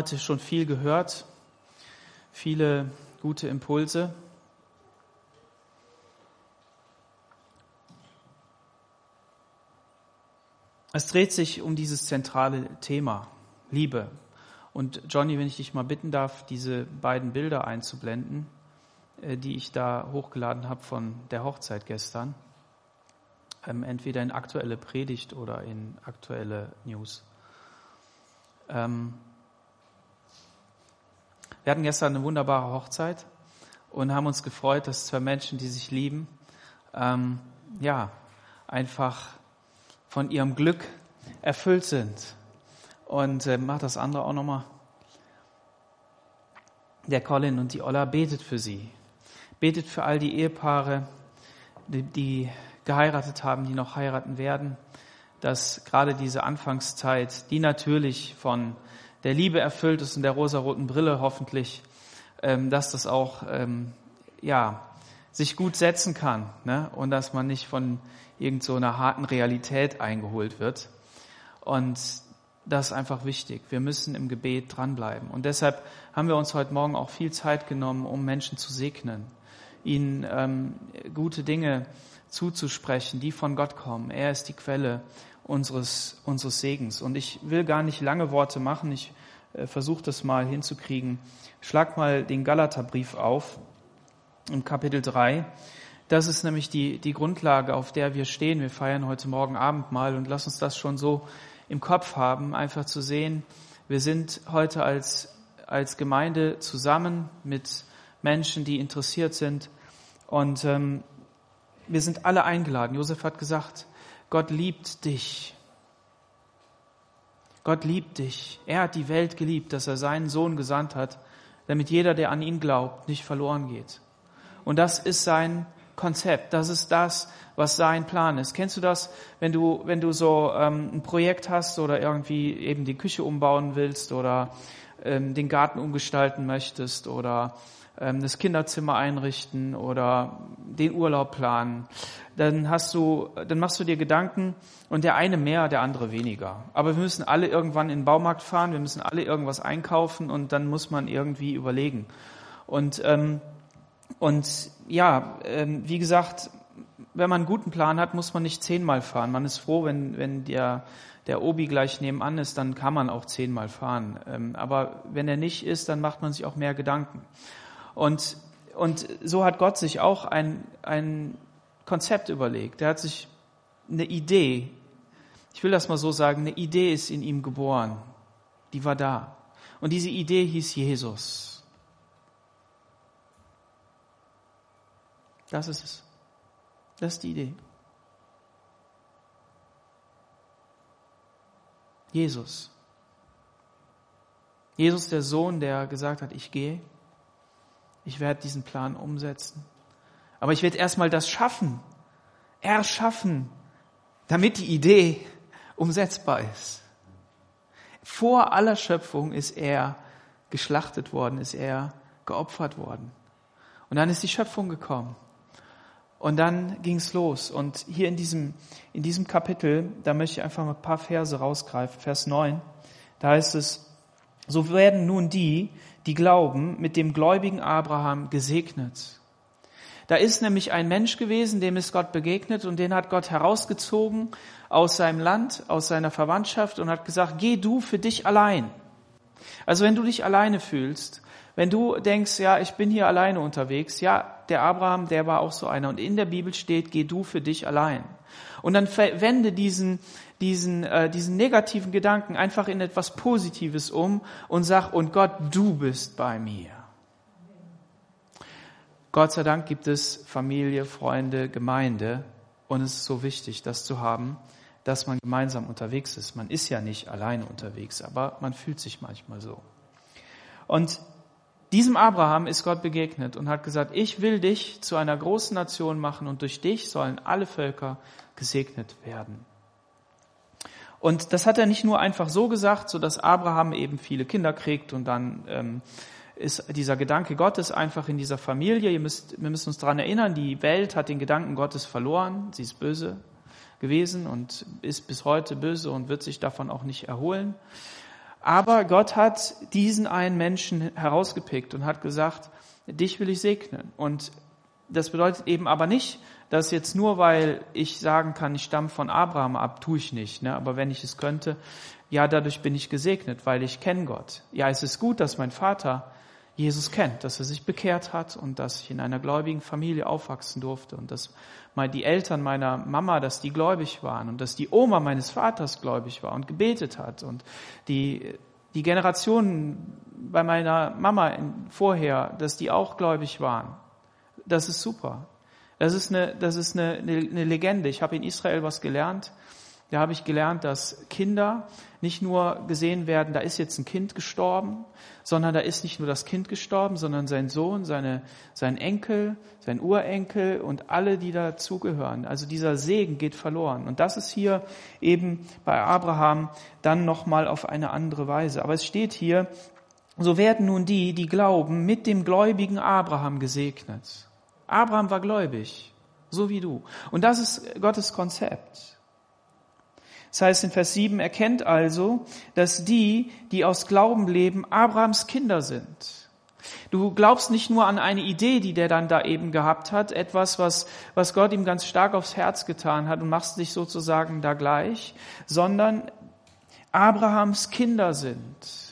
heute schon viel gehört, viele gute Impulse. Es dreht sich um dieses zentrale Thema, Liebe. Und Johnny, wenn ich dich mal bitten darf, diese beiden Bilder einzublenden, äh, die ich da hochgeladen habe von der Hochzeit gestern, ähm, entweder in aktuelle Predigt oder in aktuelle News. Ähm, wir hatten gestern eine wunderbare Hochzeit und haben uns gefreut, dass zwei Menschen, die sich lieben, ähm, ja, einfach von ihrem Glück erfüllt sind. Und äh, macht das andere auch nochmal. Der Colin und die Olla betet für sie. Betet für all die Ehepaare, die, die geheiratet haben, die noch heiraten werden, dass gerade diese Anfangszeit, die natürlich von der Liebe erfüllt ist und der rosaroten Brille hoffentlich, ähm, dass das auch ähm, ja sich gut setzen kann ne? und dass man nicht von irgend so einer harten Realität eingeholt wird. Und das ist einfach wichtig. Wir müssen im Gebet dranbleiben. Und deshalb haben wir uns heute Morgen auch viel Zeit genommen, um Menschen zu segnen, ihnen ähm, gute Dinge zuzusprechen, die von Gott kommen. Er ist die Quelle unseres, unseres Segens. Und ich will gar nicht lange Worte machen. Ich äh, versuche das mal hinzukriegen. Schlag mal den Galaterbrief auf im Kapitel 3. Das ist nämlich die, die Grundlage, auf der wir stehen. Wir feiern heute Morgen Abendmahl und lass uns das schon so im Kopf haben, einfach zu sehen, wir sind heute als, als Gemeinde zusammen mit Menschen, die interessiert sind und ähm, wir sind alle eingeladen. Josef hat gesagt, Gott liebt dich. Gott liebt dich. Er hat die Welt geliebt, dass er seinen Sohn gesandt hat, damit jeder, der an ihn glaubt, nicht verloren geht. Und das ist sein Konzept. Das ist das, was sein Plan ist. Kennst du das, wenn du, wenn du so ähm, ein Projekt hast oder irgendwie eben die Küche umbauen willst oder ähm, den Garten umgestalten möchtest oder ähm, das Kinderzimmer einrichten oder den Urlaub planen, dann hast du, dann machst du dir Gedanken und der eine mehr, der andere weniger. Aber wir müssen alle irgendwann in den Baumarkt fahren, wir müssen alle irgendwas einkaufen und dann muss man irgendwie überlegen. Und ähm, und ja, ähm, wie gesagt, wenn man einen guten Plan hat, muss man nicht zehnmal fahren. Man ist froh, wenn, wenn der, der Obi gleich nebenan ist, dann kann man auch zehnmal fahren. Ähm, aber wenn er nicht ist, dann macht man sich auch mehr Gedanken. Und, und so hat Gott sich auch ein, ein Konzept überlegt. Er hat sich eine Idee, ich will das mal so sagen, eine Idee ist in ihm geboren. Die war da. Und diese Idee hieß Jesus. Das ist es. Das ist die Idee. Jesus. Jesus, der Sohn, der gesagt hat, ich gehe, ich werde diesen Plan umsetzen. Aber ich werde erstmal das schaffen, erschaffen, damit die Idee umsetzbar ist. Vor aller Schöpfung ist er geschlachtet worden, ist er geopfert worden. Und dann ist die Schöpfung gekommen. Und dann ging's los. Und hier in diesem, in diesem Kapitel, da möchte ich einfach mal ein paar Verse rausgreifen. Vers 9, da heißt es, so werden nun die, die glauben, mit dem gläubigen Abraham gesegnet. Da ist nämlich ein Mensch gewesen, dem ist Gott begegnet und den hat Gott herausgezogen aus seinem Land, aus seiner Verwandtschaft und hat gesagt, geh du für dich allein. Also wenn du dich alleine fühlst, wenn du denkst, ja, ich bin hier alleine unterwegs, ja, der Abraham, der war auch so einer. Und in der Bibel steht, geh du für dich allein. Und dann verwende diesen, diesen, äh, diesen negativen Gedanken einfach in etwas Positives um und sag, und Gott, du bist bei mir. Gott sei Dank gibt es Familie, Freunde, Gemeinde. Und es ist so wichtig, das zu haben, dass man gemeinsam unterwegs ist. Man ist ja nicht alleine unterwegs, aber man fühlt sich manchmal so. Und diesem Abraham ist Gott begegnet und hat gesagt, ich will dich zu einer großen Nation machen und durch dich sollen alle Völker gesegnet werden. Und das hat er nicht nur einfach so gesagt, so dass Abraham eben viele Kinder kriegt und dann ähm, ist dieser Gedanke Gottes einfach in dieser Familie. Ihr müsst, wir müssen uns daran erinnern, die Welt hat den Gedanken Gottes verloren. Sie ist böse gewesen und ist bis heute böse und wird sich davon auch nicht erholen. Aber Gott hat diesen einen Menschen herausgepickt und hat gesagt, dich will ich segnen. Und das bedeutet eben aber nicht, dass jetzt nur weil ich sagen kann, ich stamme von Abraham ab, tue ich nicht. Ne? Aber wenn ich es könnte, ja, dadurch bin ich gesegnet, weil ich kenne Gott. Ja, es ist gut, dass mein Vater Jesus kennt, dass er sich bekehrt hat und dass ich in einer gläubigen Familie aufwachsen durfte und dass mal die Eltern meiner Mama, dass die gläubig waren und dass die Oma meines Vaters gläubig war und gebetet hat und die, die Generationen bei meiner Mama vorher, dass die auch gläubig waren. Das ist super. Das ist eine, das ist eine, eine Legende. Ich habe in Israel was gelernt. Da habe ich gelernt, dass Kinder nicht nur gesehen werden, da ist jetzt ein Kind gestorben, sondern da ist nicht nur das Kind gestorben, sondern sein Sohn, seine, sein Enkel, sein Urenkel und alle, die dazugehören. Also dieser Segen geht verloren. Und das ist hier eben bei Abraham dann nochmal auf eine andere Weise. Aber es steht hier, so werden nun die, die glauben, mit dem gläubigen Abraham gesegnet. Abraham war gläubig, so wie du. Und das ist Gottes Konzept. Das heißt in Vers 7, erkennt also, dass die, die aus Glauben leben, Abrahams Kinder sind. Du glaubst nicht nur an eine Idee, die der dann da eben gehabt hat, etwas, was, was Gott ihm ganz stark aufs Herz getan hat und machst dich sozusagen da gleich, sondern Abrahams Kinder sind.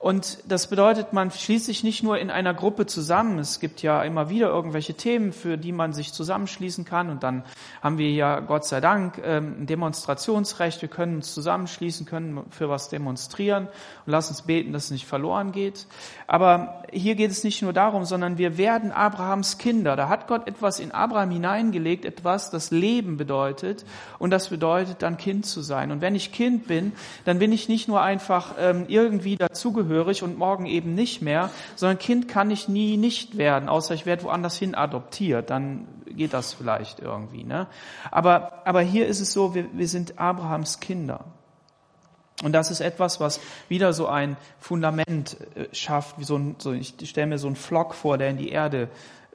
Und das bedeutet, man schließt sich nicht nur in einer Gruppe zusammen. Es gibt ja immer wieder irgendwelche Themen, für die man sich zusammenschließen kann. Und dann haben wir ja Gott sei Dank ähm, ein Demonstrationsrecht. Wir können uns zusammenschließen, können für was demonstrieren und lassen uns beten, dass es nicht verloren geht. Aber hier geht es nicht nur darum, sondern wir werden Abrahams Kinder. Da hat Gott etwas in Abraham hineingelegt, etwas, das Leben bedeutet. Und das bedeutet dann Kind zu sein. Und wenn ich Kind bin, dann bin ich nicht nur einfach ähm, irgendwie dazugehörig, zugehörig und morgen eben nicht mehr, sondern Kind kann ich nie nicht werden, außer ich werde woanders hin adoptiert, dann geht das vielleicht irgendwie. Ne? Aber, aber hier ist es so, wir, wir sind Abrahams Kinder. Und das ist etwas, was wieder so ein Fundament äh, schafft, wie so ein, so, ich stelle mir so einen Flock vor, der in die Erde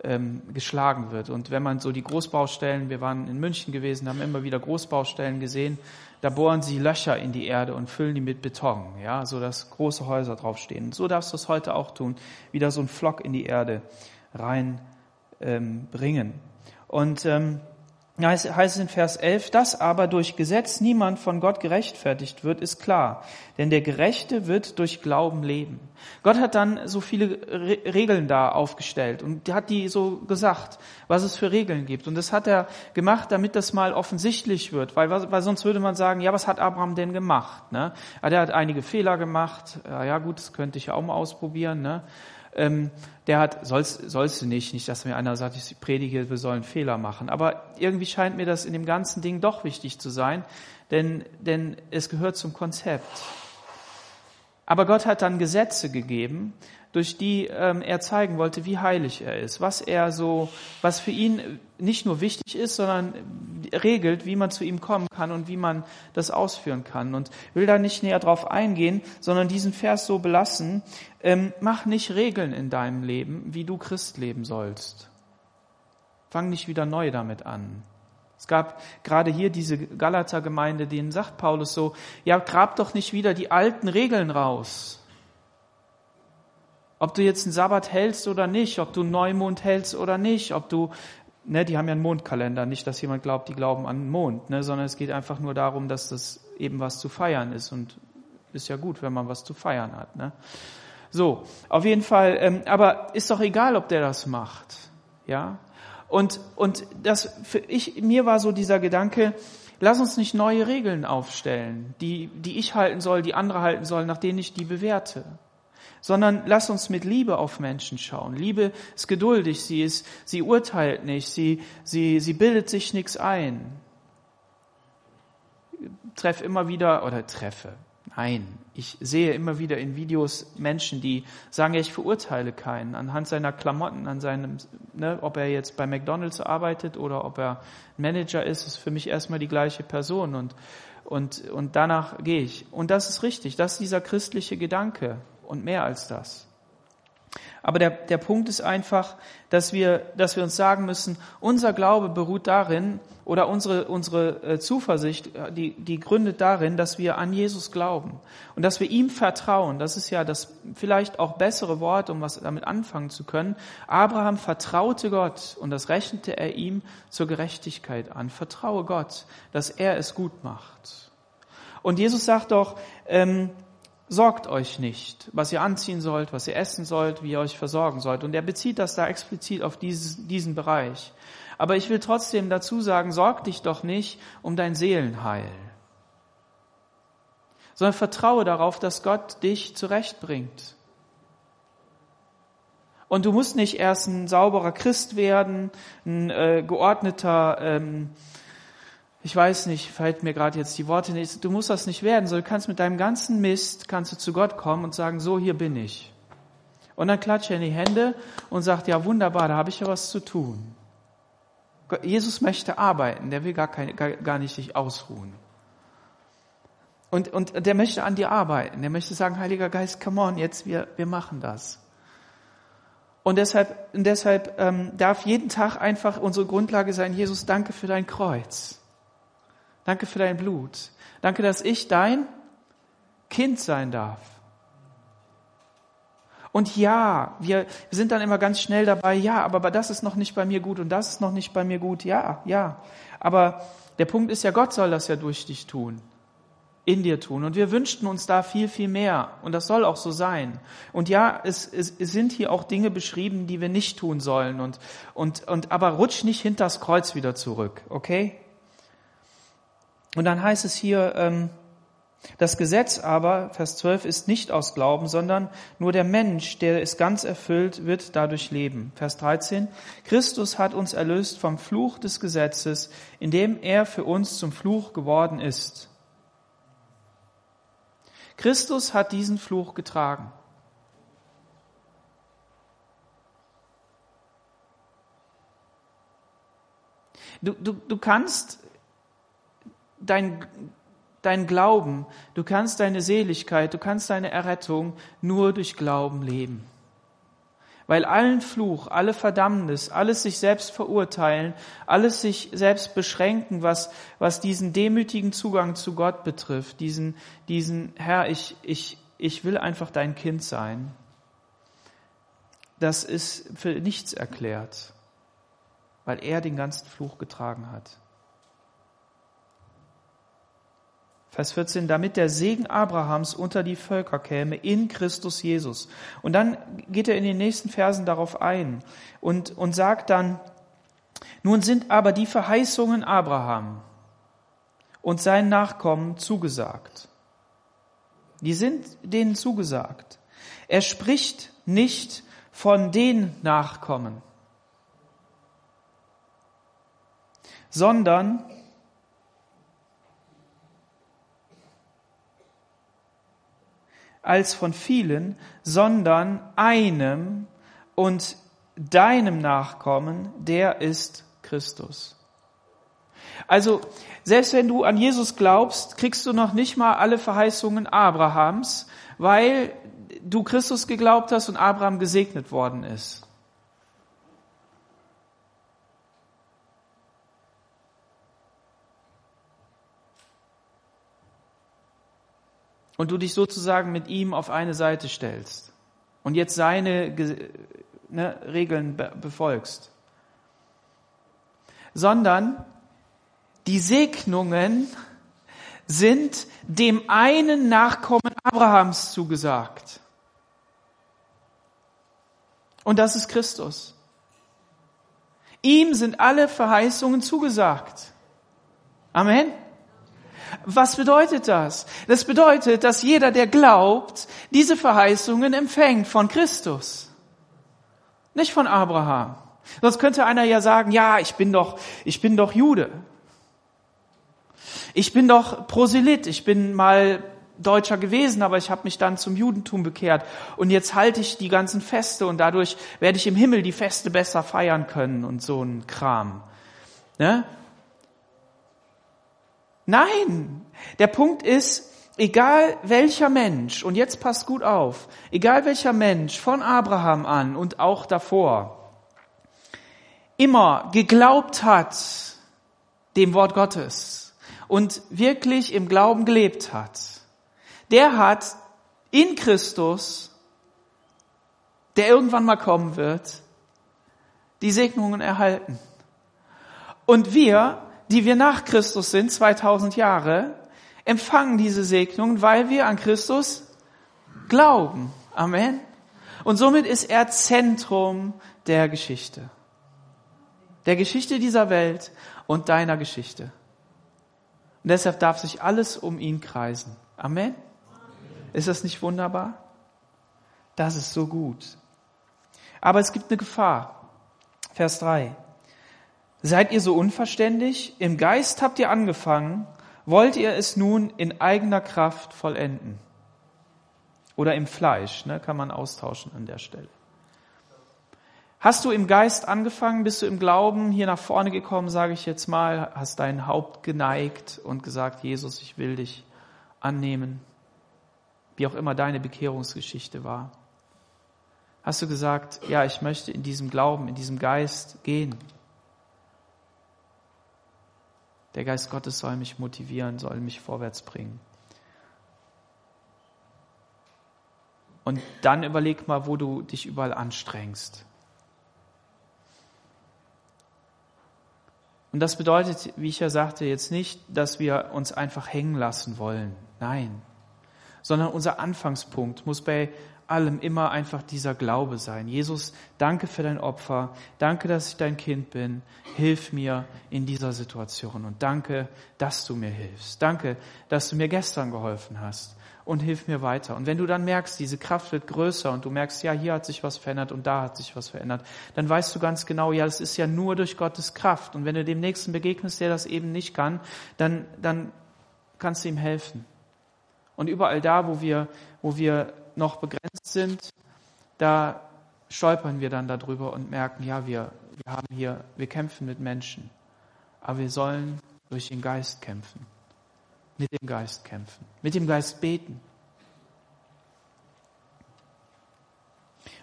ähm, geschlagen wird. Und wenn man so die Großbaustellen, wir waren in München gewesen, haben immer wieder Großbaustellen gesehen, da bohren sie Löcher in die Erde und füllen die mit Beton, ja, so dass große Häuser draufstehen. So darfst du es heute auch tun, wieder so einen Flock in die Erde reinbringen. Ähm, und ähm, heißt es in Vers 11, dass aber durch Gesetz niemand von Gott gerechtfertigt wird, ist klar. Denn der Gerechte wird durch Glauben leben. Gott hat dann so viele Regeln da aufgestellt und hat die so gesagt, was es für Regeln gibt. Und das hat er gemacht, damit das mal offensichtlich wird, weil, weil sonst würde man sagen, ja, was hat Abraham denn gemacht? Ne? Ja, der hat einige Fehler gemacht. Ja gut, das könnte ich ja auch mal ausprobieren. Ne? Ähm, der hat, sollst, sollst du nicht, nicht, dass mir einer sagt, ich predige, wir sollen Fehler machen. Aber irgendwie scheint mir das in dem ganzen Ding doch wichtig zu sein, denn, denn es gehört zum Konzept. Aber Gott hat dann Gesetze gegeben, durch die ähm, er zeigen wollte, wie heilig er ist, was er so, was für ihn nicht nur wichtig ist, sondern regelt, wie man zu ihm kommen kann und wie man das ausführen kann. Und will da nicht näher drauf eingehen, sondern diesen Vers so belassen, ähm, mach nicht Regeln in deinem Leben, wie du Christ leben sollst. Fang nicht wieder neu damit an. Es gab gerade hier diese Galater-Gemeinde, denen sagt Paulus so, ja, grab doch nicht wieder die alten Regeln raus. Ob du jetzt einen Sabbat hältst oder nicht, ob du einen Neumond hältst oder nicht, ob du, ne, die haben ja einen Mondkalender, nicht, dass jemand glaubt, die glauben an den Mond, ne, sondern es geht einfach nur darum, dass das eben was zu feiern ist und ist ja gut, wenn man was zu feiern hat, ne. So, auf jeden Fall, ähm, aber ist doch egal, ob der das macht, ja. Und, und das, für ich, mir war so dieser Gedanke, lass uns nicht neue Regeln aufstellen, die, die ich halten soll, die andere halten sollen, nach denen ich die bewerte sondern lass uns mit Liebe auf Menschen schauen. Liebe ist geduldig, sie ist, sie urteilt nicht, sie, sie, sie bildet sich nichts ein. Treff immer wieder, oder treffe, nein, ich sehe immer wieder in Videos Menschen, die sagen, ja, ich verurteile keinen anhand seiner Klamotten, an seinem, ne, ob er jetzt bei McDonalds arbeitet oder ob er Manager ist, ist für mich erstmal die gleiche Person und, und, und danach gehe ich. Und das ist richtig, das ist dieser christliche Gedanke und mehr als das. Aber der, der Punkt ist einfach, dass wir, dass wir uns sagen müssen, unser Glaube beruht darin, oder unsere, unsere äh, Zuversicht, äh, die, die gründet darin, dass wir an Jesus glauben und dass wir ihm vertrauen. Das ist ja das vielleicht auch bessere Wort, um was damit anfangen zu können. Abraham vertraute Gott und das rechnete er ihm zur Gerechtigkeit an. Vertraue Gott, dass er es gut macht. Und Jesus sagt doch, ähm, sorgt euch nicht, was ihr anziehen sollt, was ihr essen sollt, wie ihr euch versorgen sollt. Und er bezieht das da explizit auf dieses, diesen Bereich. Aber ich will trotzdem dazu sagen, sorg dich doch nicht um dein Seelenheil, sondern vertraue darauf, dass Gott dich zurechtbringt. Und du musst nicht erst ein sauberer Christ werden, ein äh, geordneter, ähm, ich weiß nicht, fällt mir gerade jetzt die Worte nicht, du musst das nicht werden, sondern du kannst mit deinem ganzen Mist, kannst du zu Gott kommen und sagen, so, hier bin ich. Und dann klatscht er in die Hände und sagt, ja wunderbar, da habe ich ja was zu tun. Jesus möchte arbeiten, der will gar, keine, gar, nicht sich ausruhen. Und, und der möchte an dir arbeiten. Der möchte sagen, Heiliger Geist, come on, jetzt wir, wir machen das. Und deshalb, und deshalb ähm, darf jeden Tag einfach unsere Grundlage sein, Jesus, danke für dein Kreuz. Danke für dein Blut. Danke, dass ich dein Kind sein darf. Und ja, wir sind dann immer ganz schnell dabei, ja, aber, das ist noch nicht bei mir gut und das ist noch nicht bei mir gut. Ja, ja. Aber der Punkt ist ja, Gott soll das ja durch dich tun, in dir tun. Und wir wünschten uns da viel, viel mehr. Und das soll auch so sein. Und ja, es, es, es sind hier auch Dinge beschrieben, die wir nicht tun sollen. Und, und, und, aber rutsch nicht hinters Kreuz wieder zurück, okay? Und dann heißt es hier, ähm, das Gesetz aber, Vers 12, ist nicht aus Glauben, sondern nur der Mensch, der es ganz erfüllt, wird dadurch leben. Vers 13, Christus hat uns erlöst vom Fluch des Gesetzes, indem er für uns zum Fluch geworden ist. Christus hat diesen Fluch getragen. Du, du, du kannst dein dein Glauben, du kannst deine Seligkeit, du kannst deine Errettung nur durch Glauben leben. Weil allen Fluch, alle Verdammnis, alles sich selbst verurteilen, alles sich selbst beschränken, was, was diesen demütigen Zugang zu Gott betrifft, diesen, diesen, Herr, ich, ich, ich will einfach dein Kind sein, das ist für nichts erklärt, weil er den ganzen Fluch getragen hat. Vers 14, damit der Segen Abrahams unter die Völker käme in Christus Jesus. Und dann geht er in den nächsten Versen darauf ein und, und sagt dann, nun sind aber die Verheißungen Abraham und seinen Nachkommen zugesagt. Die sind denen zugesagt. Er spricht nicht von den Nachkommen, sondern als von vielen, sondern einem und deinem Nachkommen, der ist Christus. Also, selbst wenn du an Jesus glaubst, kriegst du noch nicht mal alle Verheißungen Abrahams, weil du Christus geglaubt hast und Abraham gesegnet worden ist. Und du dich sozusagen mit ihm auf eine Seite stellst und jetzt seine ne, Regeln befolgst, sondern die Segnungen sind dem einen Nachkommen Abrahams zugesagt. Und das ist Christus. Ihm sind alle Verheißungen zugesagt. Amen. Was bedeutet das? Das bedeutet, dass jeder, der glaubt, diese Verheißungen empfängt von Christus. Nicht von Abraham. Sonst könnte einer ja sagen, ja, ich bin doch, ich bin doch Jude. Ich bin doch Proselyt. Ich bin mal Deutscher gewesen, aber ich habe mich dann zum Judentum bekehrt. Und jetzt halte ich die ganzen Feste und dadurch werde ich im Himmel die Feste besser feiern können und so ein Kram. Ne? Nein, der Punkt ist, egal welcher Mensch, und jetzt passt gut auf, egal welcher Mensch von Abraham an und auch davor, immer geglaubt hat dem Wort Gottes und wirklich im Glauben gelebt hat, der hat in Christus, der irgendwann mal kommen wird, die Segnungen erhalten. Und wir, die wir nach Christus sind, 2000 Jahre, empfangen diese Segnungen, weil wir an Christus glauben. Amen. Und somit ist er Zentrum der Geschichte. Der Geschichte dieser Welt und deiner Geschichte. Und deshalb darf sich alles um ihn kreisen. Amen. Ist das nicht wunderbar? Das ist so gut. Aber es gibt eine Gefahr. Vers 3. Seid ihr so unverständig? Im Geist habt ihr angefangen, wollt ihr es nun in eigener Kraft vollenden? Oder im Fleisch, ne, kann man austauschen an der Stelle. Hast du im Geist angefangen, bist du im Glauben hier nach vorne gekommen, sage ich jetzt mal, hast dein Haupt geneigt und gesagt, Jesus, ich will dich annehmen wie auch immer deine Bekehrungsgeschichte war. Hast du gesagt, ja, ich möchte in diesem Glauben, in diesem Geist gehen. Der Geist Gottes soll mich motivieren, soll mich vorwärts bringen. Und dann überleg mal, wo du dich überall anstrengst. Und das bedeutet, wie ich ja sagte, jetzt nicht, dass wir uns einfach hängen lassen wollen. Nein sondern unser Anfangspunkt muss bei allem immer einfach dieser Glaube sein. Jesus, danke für dein Opfer. Danke, dass ich dein Kind bin. Hilf mir in dieser Situation. Und danke, dass du mir hilfst. Danke, dass du mir gestern geholfen hast. Und hilf mir weiter. Und wenn du dann merkst, diese Kraft wird größer und du merkst, ja, hier hat sich was verändert und da hat sich was verändert, dann weißt du ganz genau, ja, das ist ja nur durch Gottes Kraft. Und wenn du dem Nächsten begegnest, der das eben nicht kann, dann, dann kannst du ihm helfen. Und überall da, wo wir, wo wir noch begrenzt sind, da stolpern wir dann darüber und merken, ja, wir, wir haben hier, wir kämpfen mit Menschen. Aber wir sollen durch den Geist kämpfen. Mit dem Geist kämpfen. Mit dem Geist beten.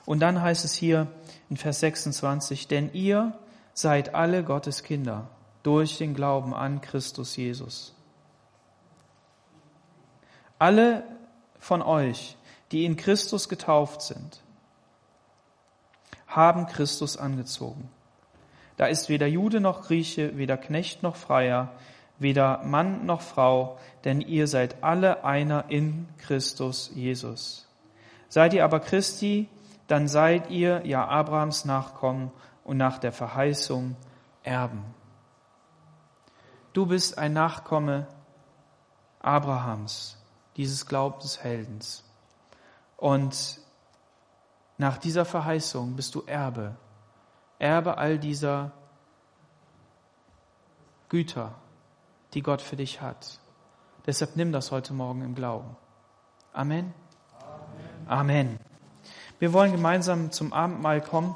Und dann heißt es hier in Vers 26, denn ihr seid alle Gottes Kinder durch den Glauben an Christus Jesus. Alle von euch, die in Christus getauft sind, haben Christus angezogen. Da ist weder Jude noch Grieche, weder Knecht noch Freier, weder Mann noch Frau, denn ihr seid alle einer in Christus Jesus. Seid ihr aber Christi, dann seid ihr ja Abrahams Nachkommen und nach der Verheißung Erben. Du bist ein Nachkomme Abrahams dieses Glaubensheldens. Und nach dieser Verheißung bist du Erbe, Erbe all dieser Güter, die Gott für dich hat. Deshalb nimm das heute Morgen im Glauben. Amen. Amen. Amen. Wir wollen gemeinsam zum Abendmahl kommen.